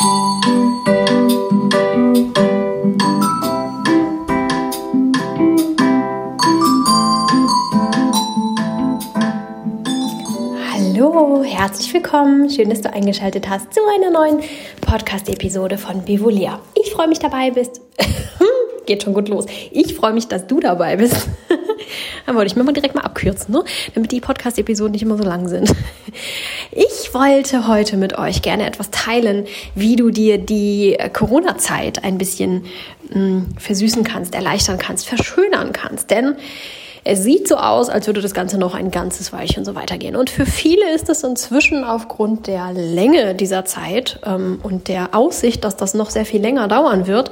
Hallo, herzlich willkommen. Schön, dass du eingeschaltet hast zu einer neuen Podcast-Episode von Bivolia. Ich freue mich dabei bist. Geht schon gut los. Ich freue mich, dass du dabei bist. Dann wollte ich mir mal direkt mal abkürzen, ne? damit die Podcast-Episoden nicht immer so lang sind. Ich wollte heute mit euch gerne etwas teilen, wie du dir die Corona-Zeit ein bisschen mh, hm, versüßen kannst, erleichtern kannst, verschönern kannst. Denn es sieht so aus, als würde das Ganze noch ein ganzes Weilchen so weitergehen. Und für viele ist es inzwischen aufgrund der Länge dieser Zeit ähm, und der Aussicht, dass das noch sehr viel länger dauern wird,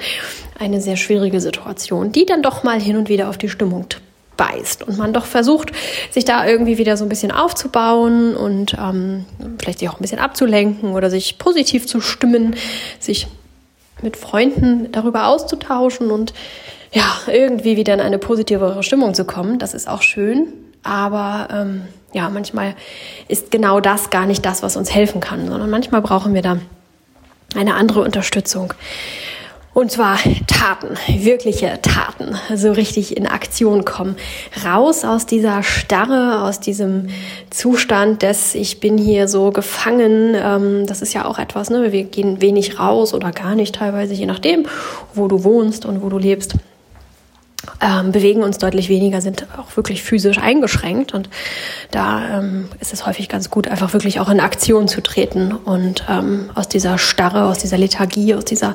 eine sehr schwierige Situation, die dann doch mal hin und wieder auf die Stimmung beißt und man doch versucht, sich da irgendwie wieder so ein bisschen aufzubauen und ähm, vielleicht sich auch ein bisschen abzulenken oder sich positiv zu stimmen, sich mit Freunden darüber auszutauschen und ja, irgendwie wieder in eine positivere Stimmung zu kommen. Das ist auch schön. Aber ähm, ja, manchmal ist genau das gar nicht das, was uns helfen kann, sondern manchmal brauchen wir da eine andere Unterstützung. Und zwar Taten, wirkliche Taten, so richtig in Aktion kommen. Raus aus dieser Starre, aus diesem Zustand des Ich bin hier so gefangen. Ähm, das ist ja auch etwas, ne? Wir gehen wenig raus oder gar nicht teilweise, je nachdem, wo du wohnst und wo du lebst ähm, bewegen uns deutlich weniger, sind auch wirklich physisch eingeschränkt. Und da ähm, ist es häufig ganz gut, einfach wirklich auch in Aktion zu treten und ähm, aus dieser Starre, aus dieser Lethargie, aus dieser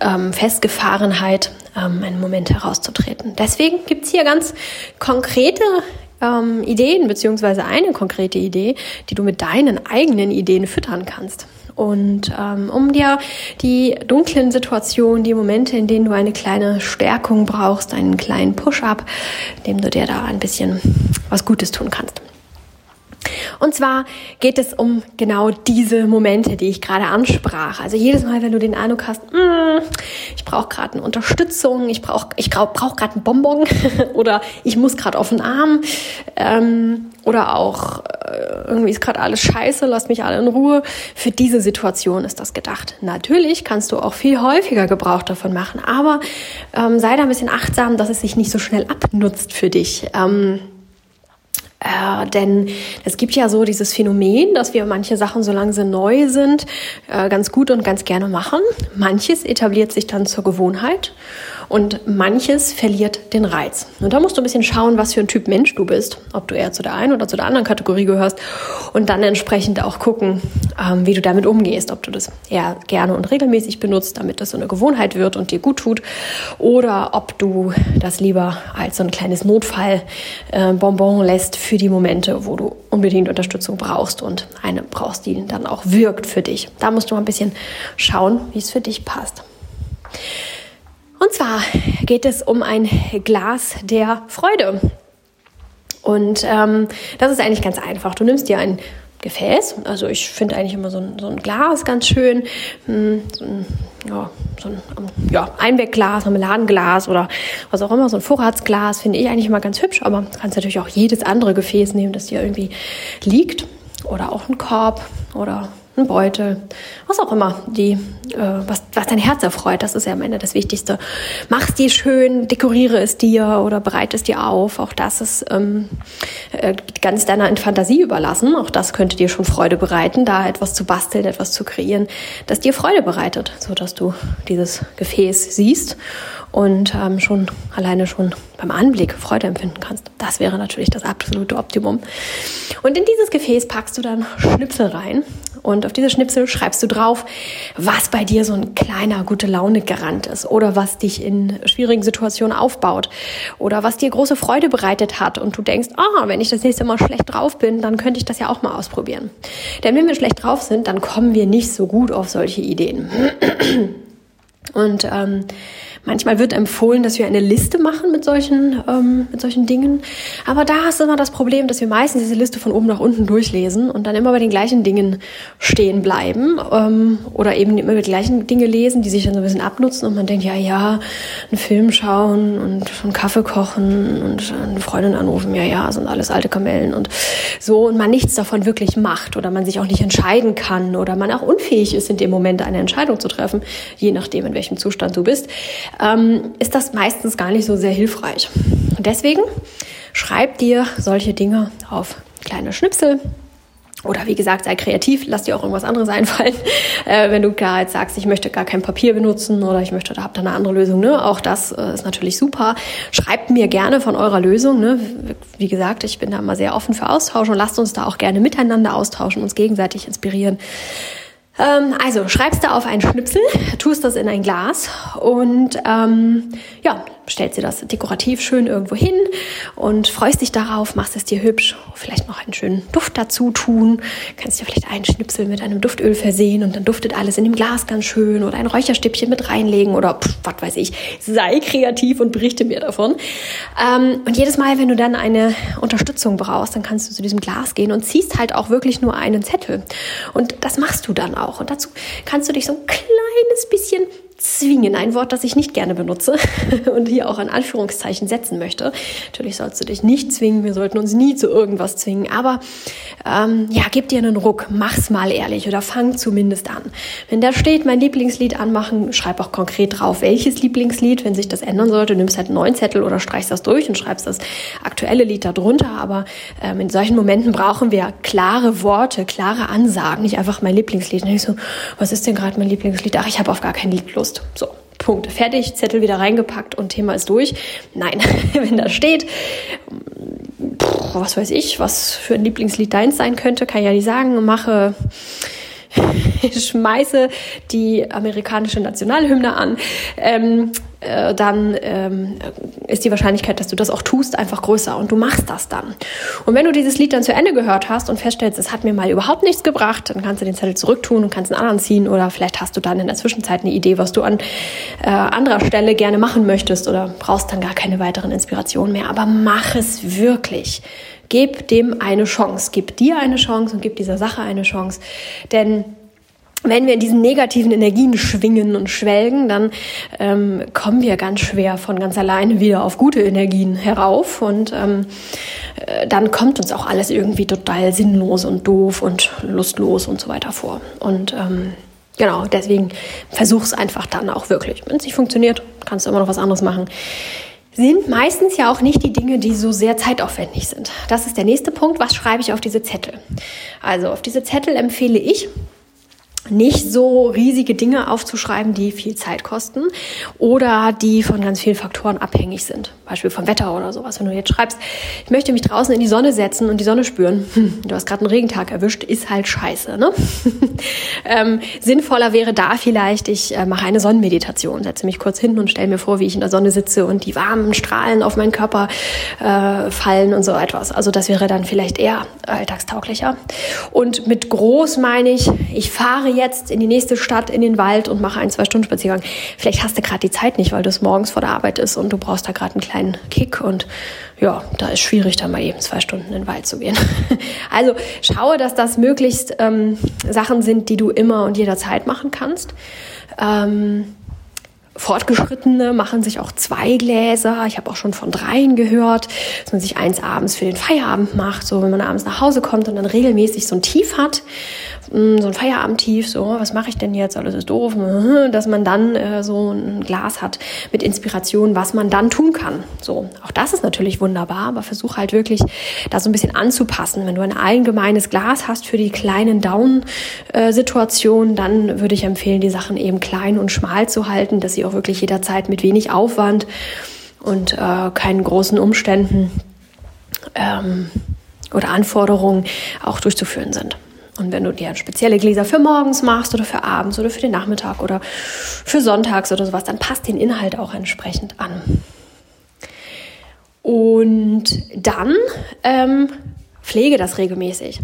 ähm, Festgefahrenheit ähm, einen Moment herauszutreten. Deswegen gibt's hier ganz konkrete ähm, Ideen, beziehungsweise eine konkrete Idee, die du mit deinen eigenen Ideen füttern kannst. Und ähm, um dir die dunklen Situationen, die Momente, in denen du eine kleine Stärkung brauchst, einen kleinen Push-up, dem du dir da ein bisschen was Gutes tun kannst. Und zwar geht es um genau diese Momente, die ich gerade ansprach. Also jedes Mal, wenn du den Eindruck hast, mm, ich brauche gerade eine Unterstützung, ich brauche ich brauch gerade einen Bonbon oder ich muss gerade auf den Arm ähm, oder auch äh, irgendwie ist gerade alles scheiße, lass mich alle in Ruhe. Für diese Situation ist das gedacht. Natürlich kannst du auch viel häufiger Gebrauch davon machen, aber ähm, sei da ein bisschen achtsam, dass es sich nicht so schnell abnutzt für dich. Ähm, äh, denn es gibt ja so dieses Phänomen, dass wir manche Sachen, solange sie neu sind, äh, ganz gut und ganz gerne machen. Manches etabliert sich dann zur Gewohnheit und manches verliert den Reiz. Und da musst du ein bisschen schauen, was für ein Typ Mensch du bist, ob du eher zu der einen oder zu der anderen Kategorie gehörst und dann entsprechend auch gucken, ähm, wie du damit umgehst, ob du das eher gerne und regelmäßig benutzt, damit das so eine Gewohnheit wird und dir gut tut, oder ob du das lieber als so ein kleines Notfallbonbon äh, lässt für die Momente, wo du unbedingt Unterstützung brauchst und eine brauchst, die dann auch wirkt für dich. Da musst du mal ein bisschen schauen, wie es für dich passt. Und zwar geht es um ein Glas der Freude. Und ähm, das ist eigentlich ganz einfach. Du nimmst dir ein Gefäß, also ich finde eigentlich immer so ein, so ein Glas ganz schön, hm, so ein, ja, so ein ja, Einwegglas, Marmeladenglas oder was auch immer, so ein Vorratsglas finde ich eigentlich immer ganz hübsch, aber du kannst natürlich auch jedes andere Gefäß nehmen, das dir irgendwie liegt. Oder auch ein Korb oder ein Beutel, was auch immer, die, äh, was, was dein Herz erfreut, das ist ja am Ende das Wichtigste. Mach es dir schön, dekoriere es dir oder bereite es dir auf. Auch das ist ähm, äh, ganz deiner Fantasie überlassen. Auch das könnte dir schon Freude bereiten, da etwas zu basteln, etwas zu kreieren, das dir Freude bereitet, so dass du dieses Gefäß siehst und ähm, schon alleine schon beim Anblick Freude empfinden kannst. Das wäre natürlich das absolute Optimum. Und in dieses Gefäß packst du dann Schnipsel rein und auf diese Schnipsel schreibst du drauf, was bei dir so ein kleiner gute Laune Garant ist oder was dich in schwierigen Situationen aufbaut oder was dir große Freude bereitet hat und du denkst, ah, wenn ich das nächste Mal schlecht drauf bin, dann könnte ich das ja auch mal ausprobieren. Denn wenn wir schlecht drauf sind, dann kommen wir nicht so gut auf solche Ideen. Und ähm, Manchmal wird empfohlen, dass wir eine Liste machen mit solchen, ähm, mit solchen Dingen. Aber da ist immer das Problem, dass wir meistens diese Liste von oben nach unten durchlesen und dann immer bei den gleichen Dingen stehen bleiben ähm, oder eben immer die gleichen Dinge lesen, die sich dann so ein bisschen abnutzen und man denkt, ja, ja, einen Film schauen und einen Kaffee kochen und eine Freundin anrufen, ja, ja, sind alles alte Kamellen und so und man nichts davon wirklich macht oder man sich auch nicht entscheiden kann oder man auch unfähig ist, in dem Moment eine Entscheidung zu treffen, je nachdem, in welchem Zustand du bist, ähm, ist das meistens gar nicht so sehr hilfreich. Und deswegen schreib dir solche Dinge auf kleine Schnipsel oder wie gesagt, sei kreativ, lass dir auch irgendwas anderes einfallen. Äh, wenn du gar jetzt sagst, ich möchte gar kein Papier benutzen oder ich möchte, da habt ihr eine andere Lösung, ne? Auch das äh, ist natürlich super. Schreibt mir gerne von eurer Lösung, ne? Wie gesagt, ich bin da immer sehr offen für Austausch und lasst uns da auch gerne miteinander austauschen, uns gegenseitig inspirieren. Ähm, also schreibst du auf einen Schnipsel, tust das in ein Glas und ähm, ja, stellst dir das dekorativ schön irgendwo hin und freust dich darauf, machst es dir hübsch, vielleicht noch einen schönen Duft dazu tun, kannst dir vielleicht einen Schnipsel mit einem Duftöl versehen und dann duftet alles in dem Glas ganz schön oder ein Räucherstäbchen mit reinlegen oder pff, was weiß ich. Sei kreativ und berichte mir davon. Ähm, und jedes Mal, wenn du dann eine Unterstützung brauchst, dann kannst du zu diesem Glas gehen und ziehst halt auch wirklich nur einen Zettel. Und das machst du dann auch. Und dazu kannst du dich so ein kleines bisschen zwingen, ein Wort, das ich nicht gerne benutze und hier auch ein Anführungszeichen setzen möchte. Natürlich sollst du dich nicht zwingen, wir sollten uns nie zu irgendwas zwingen, aber ähm, ja, gib dir einen Ruck, mach's mal ehrlich oder fang zumindest an. Wenn da steht, mein Lieblingslied anmachen, schreib auch konkret drauf, welches Lieblingslied, wenn sich das ändern sollte, nimmst halt einen neuen Zettel oder streichst das durch und schreibst das aktuelle Lied darunter, aber ähm, in solchen Momenten brauchen wir klare Worte, klare Ansagen, nicht einfach mein Lieblingslied. Und ich so, was ist denn gerade mein Lieblingslied? Ach, ich habe auf gar kein Lied Lust. So, Punkt. Fertig, Zettel wieder reingepackt und Thema ist durch. Nein, wenn da steht, was weiß ich, was für ein Lieblingslied deins sein könnte, kann ich ja nicht sagen. Mache schmeiße die amerikanische Nationalhymne an, ähm, äh, dann ähm, ist die Wahrscheinlichkeit, dass du das auch tust, einfach größer und du machst das dann. Und wenn du dieses Lied dann zu Ende gehört hast und feststellst, es hat mir mal überhaupt nichts gebracht, dann kannst du den Zettel zurücktun und kannst einen anderen ziehen oder vielleicht hast du dann in der Zwischenzeit eine Idee, was du an äh, anderer Stelle gerne machen möchtest oder brauchst dann gar keine weiteren Inspirationen mehr. Aber mach es wirklich. Gib dem eine Chance. Gib dir eine Chance und gib dieser Sache eine Chance. Denn wenn wir in diesen negativen Energien schwingen und schwelgen, dann ähm, kommen wir ganz schwer von ganz alleine wieder auf gute Energien herauf und ähm, äh, dann kommt uns auch alles irgendwie total sinnlos und doof und lustlos und so weiter vor. Und ähm, genau, deswegen versuch's einfach dann auch wirklich. Wenn es nicht funktioniert, kannst du immer noch was anderes machen sind meistens ja auch nicht die Dinge, die so sehr zeitaufwendig sind. Das ist der nächste Punkt. Was schreibe ich auf diese Zettel? Also auf diese Zettel empfehle ich, nicht so riesige Dinge aufzuschreiben, die viel Zeit kosten oder die von ganz vielen Faktoren abhängig sind. Beispiel vom Wetter oder sowas. Wenn du jetzt schreibst, ich möchte mich draußen in die Sonne setzen und die Sonne spüren, du hast gerade einen Regentag erwischt, ist halt scheiße. Ne? ähm, sinnvoller wäre da vielleicht, ich äh, mache eine Sonnenmeditation, setze mich kurz hin und stelle mir vor, wie ich in der Sonne sitze und die warmen Strahlen auf meinen Körper äh, fallen und so etwas. Also das wäre dann vielleicht eher alltagstauglicher. Und mit groß meine ich, ich fahre jetzt in die nächste Stadt, in den Wald und mache einen zwei Stunden Spaziergang. Vielleicht hast du gerade die Zeit nicht, weil du es morgens vor der Arbeit ist und du brauchst da gerade einen kleinen Kick und ja, da ist schwierig, dann mal eben zwei Stunden in den Wald zu gehen. Also schaue, dass das möglichst ähm, Sachen sind, die du immer und jederzeit machen kannst. Ähm, Fortgeschrittene machen sich auch zwei Gläser. Ich habe auch schon von dreien gehört, dass man sich eins abends für den Feierabend macht, so wenn man abends nach Hause kommt und dann regelmäßig so ein Tief hat, mm, so ein Feierabendtief, so was mache ich denn jetzt, alles ist doof, dass man dann äh, so ein Glas hat mit Inspiration, was man dann tun kann. So, auch das ist natürlich wunderbar, aber versuch halt wirklich da so ein bisschen anzupassen. Wenn du ein allgemeines Glas hast für die kleinen Down-Situationen, dann würde ich empfehlen, die Sachen eben klein und schmal zu halten, dass sie auch wirklich jederzeit mit wenig Aufwand und äh, keinen großen Umständen ähm, oder Anforderungen auch durchzuführen sind. Und wenn du dir spezielle Gläser für morgens machst oder für abends oder für den Nachmittag oder für sonntags oder sowas, dann passt den Inhalt auch entsprechend an. Und dann ähm, Pflege das regelmäßig.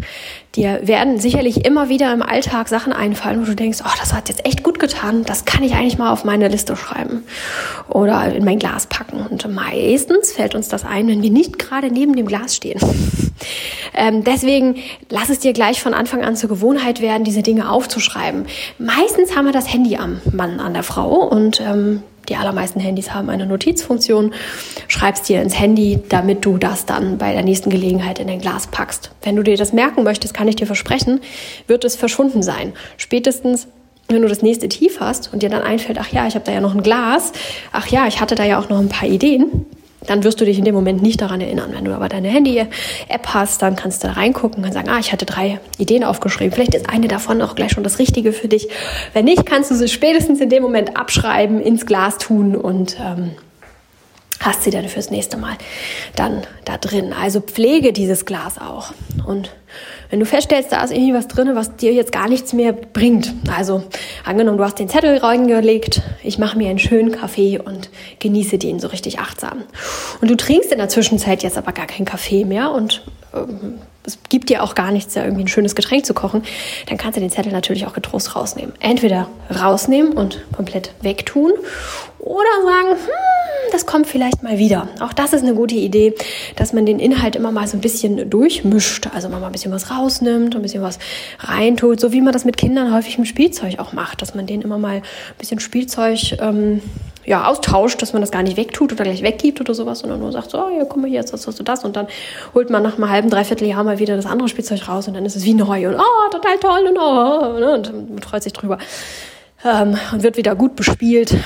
Dir werden sicherlich immer wieder im Alltag Sachen einfallen, wo du denkst, oh, das hat jetzt echt gut getan, das kann ich eigentlich mal auf meine Liste schreiben oder in mein Glas packen. Und meistens fällt uns das ein, wenn wir nicht gerade neben dem Glas stehen. ähm, deswegen lass es dir gleich von Anfang an zur Gewohnheit werden, diese Dinge aufzuschreiben. Meistens haben wir das Handy am Mann, an der Frau und ähm, die allermeisten Handys haben eine Notizfunktion. Schreibst dir ins Handy, damit du das dann bei der nächsten Gelegenheit in dein Glas packst. Wenn du dir das merken möchtest, kann ich dir versprechen, wird es verschwunden sein. Spätestens wenn du das nächste Tief hast und dir dann einfällt, ach ja, ich habe da ja noch ein Glas, ach ja, ich hatte da ja auch noch ein paar Ideen, dann wirst du dich in dem Moment nicht daran erinnern. Wenn du aber deine Handy-App hast, dann kannst du da reingucken und sagen, ah, ich hatte drei Ideen aufgeschrieben. Vielleicht ist eine davon auch gleich schon das Richtige für dich. Wenn nicht, kannst du sie spätestens in dem Moment abschreiben, ins Glas tun und ähm, hast sie dann fürs nächste Mal dann da drin. Also pflege dieses Glas auch. Und wenn du feststellst, da ist irgendwie was drin, was dir jetzt gar nichts mehr bringt. Also angenommen, du hast den Zettel reingelegt, ich mache mir einen schönen Kaffee und genieße den so richtig achtsam. Und du trinkst in der Zwischenzeit jetzt aber gar keinen Kaffee mehr und ähm, es gibt dir auch gar nichts, da irgendwie ein schönes Getränk zu kochen, dann kannst du den Zettel natürlich auch getrost rausnehmen. Entweder rausnehmen und komplett wegtun oder sagen, hm, das kommt vielleicht mal wieder. Auch das ist eine gute Idee, dass man den Inhalt immer mal so ein bisschen durchmischt. Also man mal ein bisschen was rausnimmt, ein bisschen was reintut, so wie man das mit Kindern häufig mit Spielzeug auch macht, dass man denen immer mal ein bisschen Spielzeug ähm, ja, austauscht, dass man das gar nicht wegtut oder gleich weggibt oder sowas, sondern nur sagt, so, ja, guck mal hier, jetzt hast du das und dann holt man nach einem halben, dreiviertel Jahr mal wieder das andere Spielzeug raus und dann ist es wie neu und oh, total toll und oh, ne, und man freut sich drüber ähm, und wird wieder gut bespielt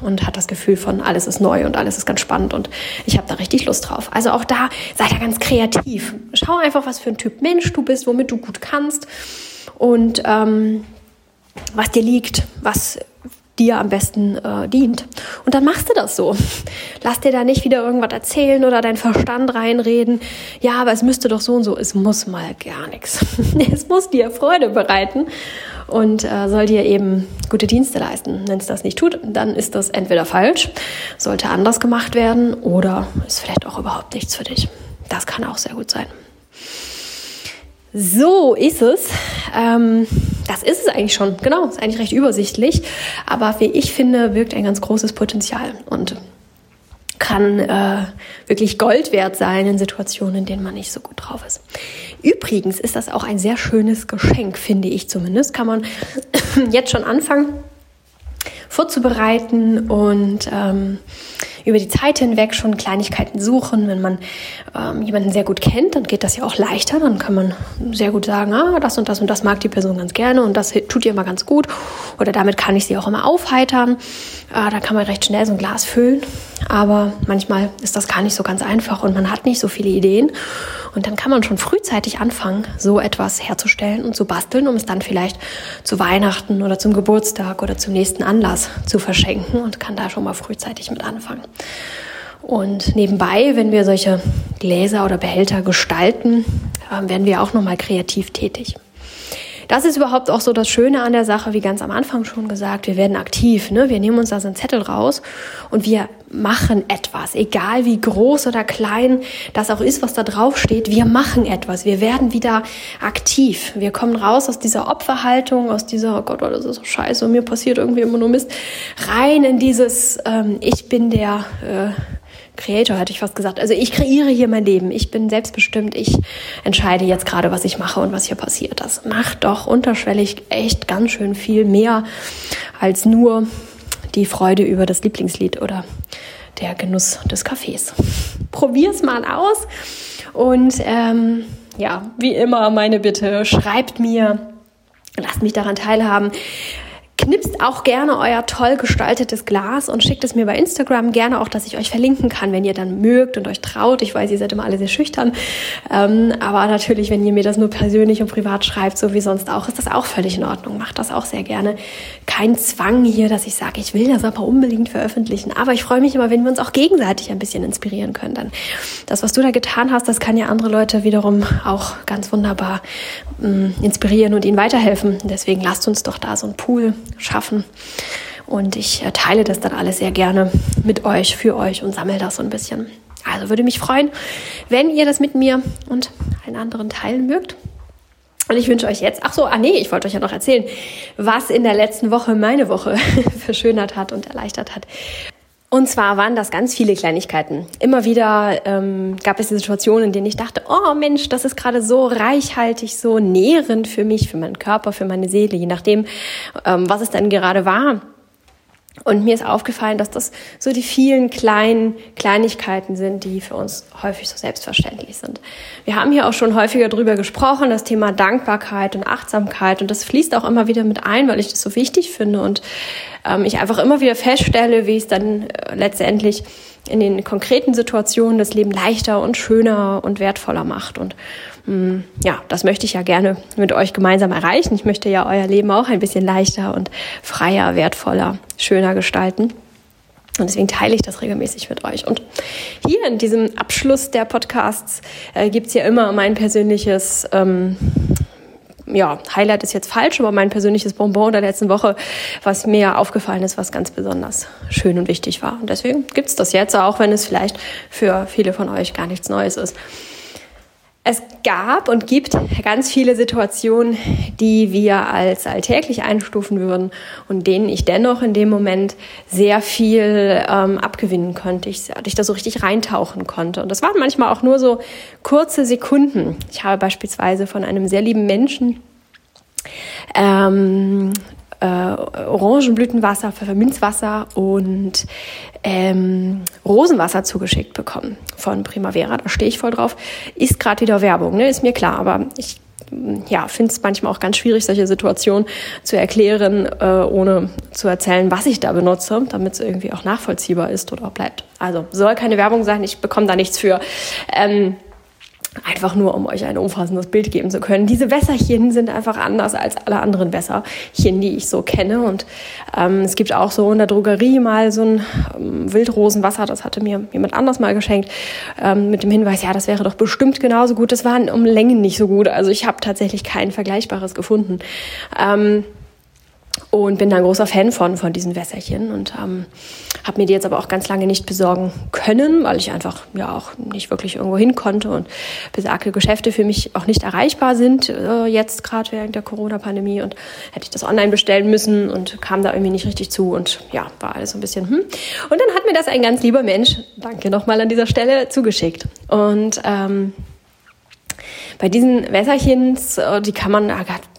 und hat das Gefühl von, alles ist neu und alles ist ganz spannend und ich habe da richtig Lust drauf. Also auch da sei da ganz kreativ. Schau einfach, was für ein Typ Mensch du bist, womit du gut kannst und ähm, was dir liegt, was dir am besten äh, dient. Und dann machst du das so. Lass dir da nicht wieder irgendwas erzählen oder deinen Verstand reinreden. Ja, aber es müsste doch so und so. Es muss mal gar nichts. Es muss dir Freude bereiten und äh, soll dir eben gute Dienste leisten. Wenn es das nicht tut, dann ist das entweder falsch, sollte anders gemacht werden oder ist vielleicht auch überhaupt nichts für dich. Das kann auch sehr gut sein. So ist es. Ähm, das ist es eigentlich schon. Genau, ist eigentlich recht übersichtlich. Aber wie ich finde, wirkt ein ganz großes Potenzial. Und kann äh, wirklich Gold wert sein in Situationen, in denen man nicht so gut drauf ist. Übrigens ist das auch ein sehr schönes Geschenk, finde ich zumindest. Kann man jetzt schon anfangen vorzubereiten und ähm, über die Zeit hinweg schon Kleinigkeiten suchen. Wenn man ähm, jemanden sehr gut kennt, dann geht das ja auch leichter. Dann kann man sehr gut sagen, ah, das und das und das mag die Person ganz gerne und das tut ihr immer ganz gut. Oder damit kann ich sie auch immer aufheitern. Äh, da kann man recht schnell so ein Glas füllen. Aber manchmal ist das gar nicht so ganz einfach und man hat nicht so viele Ideen. Und dann kann man schon frühzeitig anfangen, so etwas herzustellen und zu basteln, um es dann vielleicht zu Weihnachten oder zum Geburtstag oder zum nächsten Anlass zu verschenken und kann da schon mal frühzeitig mit anfangen. Und nebenbei, wenn wir solche Gläser oder Behälter gestalten, äh, werden wir auch nochmal kreativ tätig. Das ist überhaupt auch so das Schöne an der Sache, wie ganz am Anfang schon gesagt, wir werden aktiv, ne? wir nehmen uns da so einen Zettel raus und wir machen etwas, egal wie groß oder klein das auch ist, was da drauf steht, wir machen etwas, wir werden wieder aktiv, wir kommen raus aus dieser Opferhaltung, aus dieser, oh Gott, oh, das ist so scheiße mir passiert irgendwie immer nur Mist, rein in dieses, ähm, ich bin der... Äh, Creator, hätte ich fast gesagt. Also ich kreiere hier mein Leben. Ich bin selbstbestimmt. Ich entscheide jetzt gerade, was ich mache und was hier passiert. Das macht doch unterschwellig echt ganz schön viel mehr als nur die Freude über das Lieblingslied oder der Genuss des Kaffees. Probier's mal aus und ähm, ja, wie immer meine Bitte, schreibt mir, lasst mich daran teilhaben. Knipst auch gerne euer toll gestaltetes Glas und schickt es mir bei Instagram gerne auch, dass ich euch verlinken kann, wenn ihr dann mögt und euch traut. Ich weiß, ihr seid immer alle sehr schüchtern. Ähm, aber natürlich, wenn ihr mir das nur persönlich und privat schreibt, so wie sonst auch, ist das auch völlig in Ordnung. Macht das auch sehr gerne. Kein Zwang hier, dass ich sage, ich will das aber unbedingt veröffentlichen. Aber ich freue mich immer, wenn wir uns auch gegenseitig ein bisschen inspirieren können. Dann das, was du da getan hast, das kann ja andere Leute wiederum auch ganz wunderbar mh, inspirieren und ihnen weiterhelfen. Deswegen lasst uns doch da so ein Pool schaffen. Und ich äh, teile das dann alles sehr gerne mit euch, für euch und sammle das so ein bisschen. Also würde mich freuen, wenn ihr das mit mir und allen anderen teilen mögt. Und ich wünsche euch jetzt, ach so, ah nee, ich wollte euch ja noch erzählen, was in der letzten Woche meine Woche verschönert hat und erleichtert hat. Und zwar waren das ganz viele Kleinigkeiten. Immer wieder ähm, gab es Situationen, in denen ich dachte, oh Mensch, das ist gerade so reichhaltig, so nährend für mich, für meinen Körper, für meine Seele, je nachdem, ähm, was es denn gerade war. Und mir ist aufgefallen, dass das so die vielen kleinen Kleinigkeiten sind, die für uns häufig so selbstverständlich sind. Wir haben hier auch schon häufiger drüber gesprochen, das Thema Dankbarkeit und Achtsamkeit. Und das fließt auch immer wieder mit ein, weil ich das so wichtig finde und ähm, ich einfach immer wieder feststelle, wie es dann äh, letztendlich in den konkreten Situationen das Leben leichter und schöner und wertvoller macht. Und ja, das möchte ich ja gerne mit euch gemeinsam erreichen. Ich möchte ja euer Leben auch ein bisschen leichter und freier, wertvoller, schöner gestalten. Und deswegen teile ich das regelmäßig mit euch. Und hier in diesem Abschluss der Podcasts äh, gibt's ja immer mein persönliches ähm, ja, Highlight ist jetzt falsch, aber mein persönliches Bonbon der letzten Woche, was mir aufgefallen ist, was ganz besonders schön und wichtig war. Und deswegen gibt's das jetzt, auch wenn es vielleicht für viele von euch gar nichts Neues ist. Es gab und gibt ganz viele Situationen, die wir als alltäglich einstufen würden und denen ich dennoch in dem Moment sehr viel ähm, abgewinnen konnte. Ich, ich da so richtig reintauchen konnte. Und das waren manchmal auch nur so kurze Sekunden. Ich habe beispielsweise von einem sehr lieben Menschen ähm, äh, Orangenblütenwasser, Pfefferminzwasser und ähm, Rosenwasser zugeschickt bekommen von Primavera. Da stehe ich voll drauf. Ist gerade wieder Werbung, ne? ist mir klar. Aber ich ja, finde es manchmal auch ganz schwierig, solche Situationen zu erklären, äh, ohne zu erzählen, was ich da benutze, damit es irgendwie auch nachvollziehbar ist oder bleibt. Also soll keine Werbung sein, ich bekomme da nichts für. Ähm, Einfach nur, um euch ein umfassendes Bild geben zu können. Diese Wässerchen sind einfach anders als alle anderen Wässerchen, die ich so kenne. Und ähm, es gibt auch so in der Drogerie mal so ein ähm, Wildrosenwasser, das hatte mir jemand anders mal geschenkt, ähm, mit dem Hinweis, ja, das wäre doch bestimmt genauso gut. Das war um Längen nicht so gut. Also ich habe tatsächlich kein Vergleichbares gefunden. Ähm, und bin da ein großer Fan von, von diesen Wässerchen und ähm, habe mir die jetzt aber auch ganz lange nicht besorgen können, weil ich einfach ja auch nicht wirklich irgendwo hin konnte und besagte Geschäfte für mich auch nicht erreichbar sind, äh, jetzt gerade während der Corona-Pandemie und hätte ich das online bestellen müssen und kam da irgendwie nicht richtig zu und ja, war alles so ein bisschen hm. Und dann hat mir das ein ganz lieber Mensch, danke nochmal an dieser Stelle, zugeschickt. Und ähm, bei diesen Wässerchens, äh, die kann man,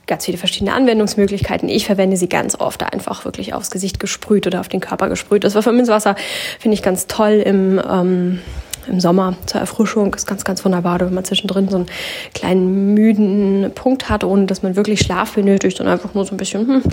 ganz viele verschiedene Anwendungsmöglichkeiten. Ich verwende sie ganz oft einfach wirklich aufs Gesicht gesprüht oder auf den Körper gesprüht. Das Pfefferminzwasser finde ich ganz toll im ähm, im Sommer zur Erfrischung ist ganz, ganz wunderbar, wenn man zwischendrin so einen kleinen müden Punkt hat, ohne dass man wirklich Schlaf benötigt und einfach nur so ein bisschen, hm,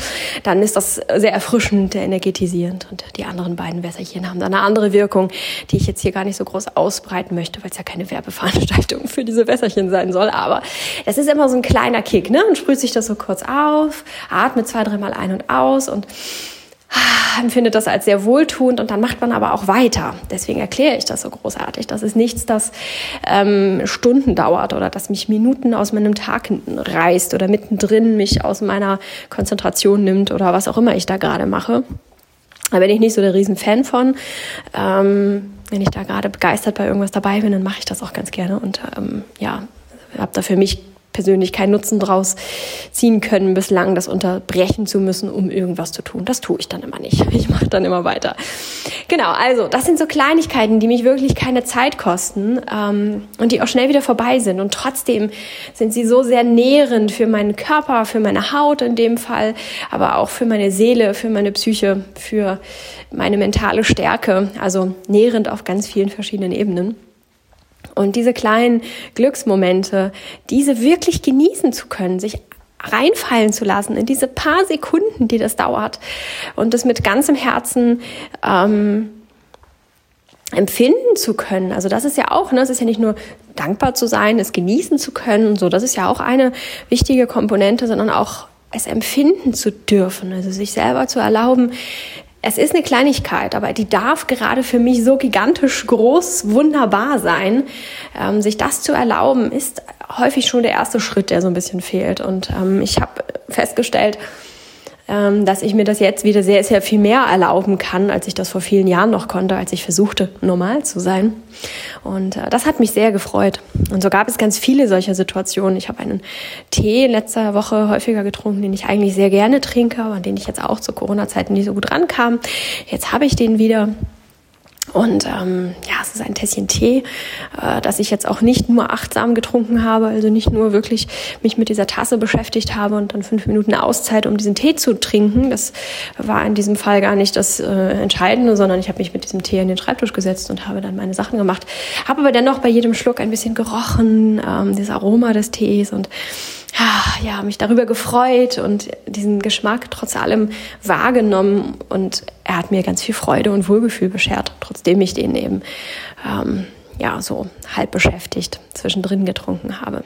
dann ist das sehr erfrischend, energetisierend. Und die anderen beiden Wässerchen haben da eine andere Wirkung, die ich jetzt hier gar nicht so groß ausbreiten möchte, weil es ja keine Werbeveranstaltung für diese Wässerchen sein soll. Aber es ist immer so ein kleiner Kick, ne? Und sprüht sich das so kurz auf, atmet zwei, dreimal ein und aus und empfindet das als sehr wohltuend und dann macht man aber auch weiter. Deswegen erkläre ich das so großartig. Das ist nichts, das ähm, Stunden dauert oder das mich Minuten aus meinem Tag reißt oder mittendrin mich aus meiner Konzentration nimmt oder was auch immer ich da gerade mache. Da bin ich nicht so der Riesenfan von. Ähm, wenn ich da gerade begeistert bei irgendwas dabei bin, dann mache ich das auch ganz gerne und ähm, ja, habe da für mich persönlich keinen Nutzen draus ziehen können, bislang das unterbrechen zu müssen, um irgendwas zu tun. Das tue ich dann immer nicht. Ich mache dann immer weiter. Genau, also das sind so Kleinigkeiten, die mich wirklich keine Zeit kosten ähm, und die auch schnell wieder vorbei sind. Und trotzdem sind sie so sehr nährend für meinen Körper, für meine Haut in dem Fall, aber auch für meine Seele, für meine Psyche, für meine mentale Stärke. Also nährend auf ganz vielen verschiedenen Ebenen. Und diese kleinen Glücksmomente, diese wirklich genießen zu können, sich reinfallen zu lassen in diese paar Sekunden, die das dauert. Und das mit ganzem Herzen ähm, empfinden zu können. Also das ist ja auch, ne, es ist ja nicht nur dankbar zu sein, es genießen zu können und so, das ist ja auch eine wichtige Komponente, sondern auch es empfinden zu dürfen, also sich selber zu erlauben, es ist eine Kleinigkeit, aber die darf gerade für mich so gigantisch groß, wunderbar sein. Ähm, sich das zu erlauben, ist häufig schon der erste Schritt, der so ein bisschen fehlt. Und ähm, ich habe festgestellt, dass ich mir das jetzt wieder sehr, sehr viel mehr erlauben kann, als ich das vor vielen Jahren noch konnte, als ich versuchte, normal zu sein. Und äh, das hat mich sehr gefreut. Und so gab es ganz viele solcher Situationen. Ich habe einen Tee letzter Woche häufiger getrunken, den ich eigentlich sehr gerne trinke, aber an den ich jetzt auch zu Corona-Zeiten nicht so gut rankam. Jetzt habe ich den wieder. Und ähm, ja, es ist ein Tässchen Tee, äh, das ich jetzt auch nicht nur achtsam getrunken habe, also nicht nur wirklich mich mit dieser Tasse beschäftigt habe und dann fünf Minuten Auszeit, um diesen Tee zu trinken. Das war in diesem Fall gar nicht das äh, Entscheidende, sondern ich habe mich mit diesem Tee an den Schreibtisch gesetzt und habe dann meine Sachen gemacht. Habe aber dennoch bei jedem Schluck ein bisschen gerochen, ähm, das Aroma des Tees und ja, mich darüber gefreut und diesen Geschmack trotz allem wahrgenommen und er hat mir ganz viel Freude und Wohlgefühl beschert, trotzdem ich den eben ähm, ja so halb beschäftigt zwischendrin getrunken habe.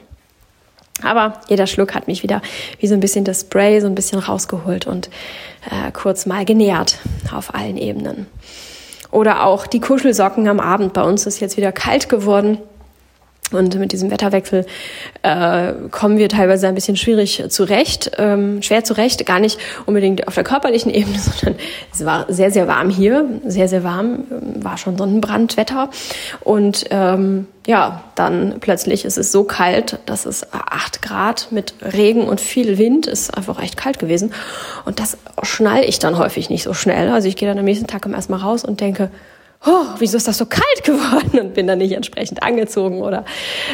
Aber jeder Schluck hat mich wieder wie so ein bisschen das Spray so ein bisschen rausgeholt und äh, kurz mal genährt auf allen Ebenen. Oder auch die Kuschelsocken am Abend. Bei uns ist jetzt wieder kalt geworden. Und mit diesem Wetterwechsel äh, kommen wir teilweise ein bisschen schwierig zurecht, ähm, schwer zurecht, gar nicht unbedingt auf der körperlichen Ebene, sondern es war sehr, sehr warm hier, sehr, sehr warm, war schon Sonnenbrandwetter. Und ähm, ja, dann plötzlich ist es so kalt, dass es acht Grad mit Regen und viel Wind ist einfach echt kalt gewesen. Und das schnall ich dann häufig nicht so schnell. Also ich gehe dann am nächsten Tag erstmal raus und denke, oh, wieso ist das so kalt geworden und bin dann nicht entsprechend angezogen oder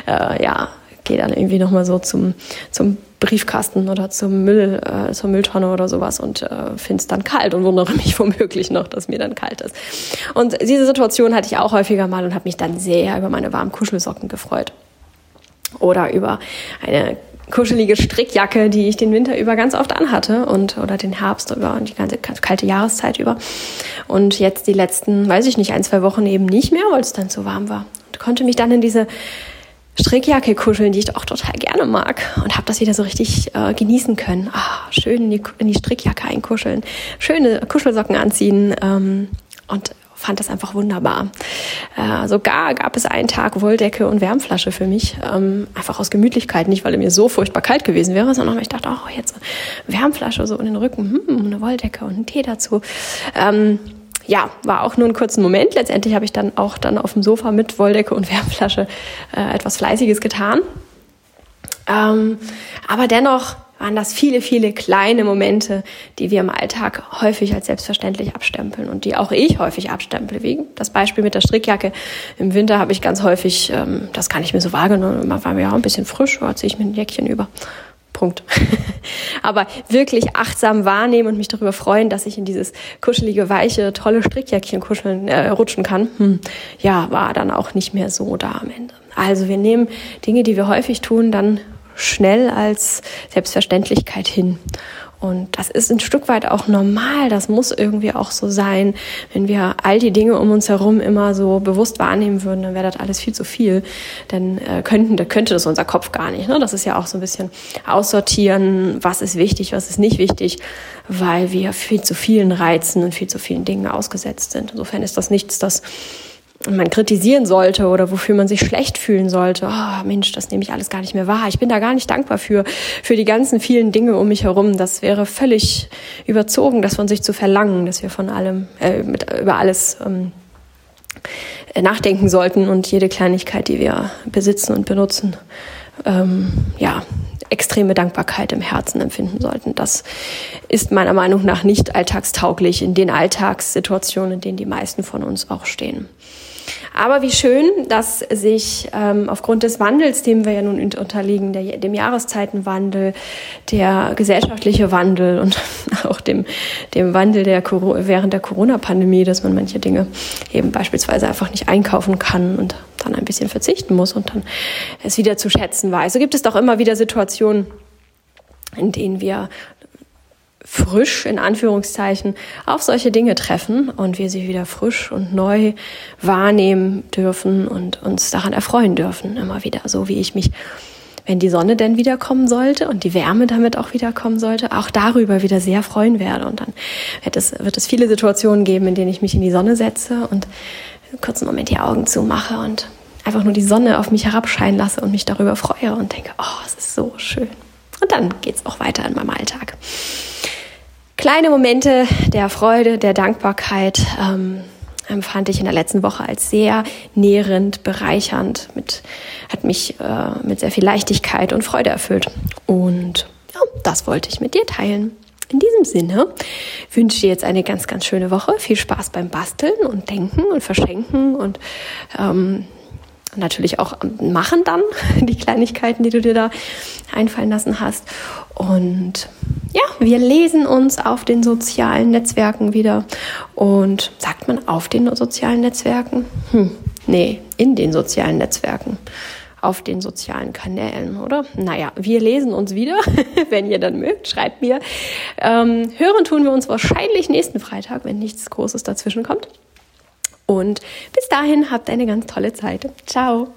äh, ja, gehe dann irgendwie nochmal so zum, zum Briefkasten oder zum Müll, äh, zur Mülltonne oder sowas und äh, finde es dann kalt und wundere mich womöglich noch, dass mir dann kalt ist. Und diese Situation hatte ich auch häufiger mal und habe mich dann sehr über meine warmen Kuschelsocken gefreut. Oder über eine kuschelige Strickjacke, die ich den Winter über ganz oft anhatte und oder den Herbst über und die ganze kalte Jahreszeit über. Und jetzt die letzten, weiß ich nicht, ein, zwei Wochen eben nicht mehr, weil es dann zu warm war. Und konnte mich dann in diese Strickjacke kuscheln, die ich auch total gerne mag und habe das wieder so richtig äh, genießen können. Ah, schön in die, in die Strickjacke einkuscheln, schöne Kuschelsocken anziehen ähm, und fand das einfach wunderbar. Äh, sogar gab es einen Tag Wolldecke und Wärmflasche für mich, ähm, einfach aus Gemütlichkeit, nicht weil er mir so furchtbar kalt gewesen wäre, sondern weil ich dachte, oh, jetzt Wärmflasche so in den Rücken, hm, eine Wolldecke und einen Tee dazu. Ähm, ja, war auch nur einen kurzen Moment. Letztendlich habe ich dann auch dann auf dem Sofa mit Wolldecke und Wärmflasche äh, etwas Fleißiges getan. Ähm, aber dennoch waren das viele, viele kleine Momente, die wir im Alltag häufig als selbstverständlich abstempeln und die auch ich häufig abstempel. Wie das Beispiel mit der Strickjacke. Im Winter habe ich ganz häufig, ähm, das kann ich mir so wahrgenommen, war mir auch ein bisschen frisch, da ziehe ich mir ein Jäckchen über. Punkt. Aber wirklich achtsam wahrnehmen und mich darüber freuen, dass ich in dieses kuschelige, weiche, tolle Strickjäckchen kuscheln, äh, rutschen kann, hm, ja, war dann auch nicht mehr so da am Ende. Also wir nehmen Dinge, die wir häufig tun, dann schnell als Selbstverständlichkeit hin. Und das ist ein Stück weit auch normal. Das muss irgendwie auch so sein. Wenn wir all die Dinge um uns herum immer so bewusst wahrnehmen würden, dann wäre das alles viel zu viel. Dann äh, könnten, da könnte das unser Kopf gar nicht. Ne? Das ist ja auch so ein bisschen aussortieren, was ist wichtig, was ist nicht wichtig, weil wir viel zu vielen Reizen und viel zu vielen Dingen ausgesetzt sind. Insofern ist das nichts, das man kritisieren sollte oder wofür man sich schlecht fühlen sollte. Oh, Mensch, das nehme ich alles gar nicht mehr wahr. Ich bin da gar nicht dankbar für, für die ganzen vielen Dinge um mich herum. Das wäre völlig überzogen, das von sich zu verlangen, dass wir von allem, äh, mit, über alles ähm, nachdenken sollten und jede Kleinigkeit, die wir besitzen und benutzen, ähm, ja, extreme Dankbarkeit im Herzen empfinden sollten. Das ist meiner Meinung nach nicht alltagstauglich in den Alltagssituationen, in denen die meisten von uns auch stehen. Aber wie schön, dass sich ähm, aufgrund des Wandels, dem wir ja nun unterliegen, der, dem Jahreszeitenwandel, der gesellschaftliche Wandel und auch dem, dem Wandel der während der Corona-Pandemie, dass man manche Dinge eben beispielsweise einfach nicht einkaufen kann und dann ein bisschen verzichten muss und dann es wieder zu schätzen weiß. So gibt es doch immer wieder Situationen, in denen wir frisch in Anführungszeichen auf solche Dinge treffen und wir sie wieder frisch und neu wahrnehmen dürfen und uns daran erfreuen dürfen, immer wieder, so wie ich mich, wenn die Sonne denn wiederkommen sollte und die Wärme damit auch wiederkommen sollte, auch darüber wieder sehr freuen werde. Und dann wird es, wird es viele Situationen geben, in denen ich mich in die Sonne setze und einen kurzen Moment die Augen zumache und einfach nur die Sonne auf mich herabscheinen lasse und mich darüber freue und denke, oh, es ist so schön. Und dann geht es auch weiter in meinem Alltag. Kleine Momente der Freude, der Dankbarkeit ähm, empfand ich in der letzten Woche als sehr nährend, bereichernd, mit, hat mich äh, mit sehr viel Leichtigkeit und Freude erfüllt. Und ja, das wollte ich mit dir teilen. In diesem Sinne wünsche ich dir jetzt eine ganz, ganz schöne Woche. Viel Spaß beim Basteln und Denken und Verschenken und ähm, natürlich auch machen dann die Kleinigkeiten, die du dir da einfallen lassen hast. Und ja, wir lesen uns auf den sozialen Netzwerken wieder. Und sagt man auf den sozialen Netzwerken? Hm, nee, in den sozialen Netzwerken. Auf den sozialen Kanälen, oder? Naja, wir lesen uns wieder, wenn ihr dann mögt. Schreibt mir. Ähm, hören tun wir uns wahrscheinlich nächsten Freitag, wenn nichts Großes dazwischen kommt. Und bis dahin habt eine ganz tolle Zeit. Ciao.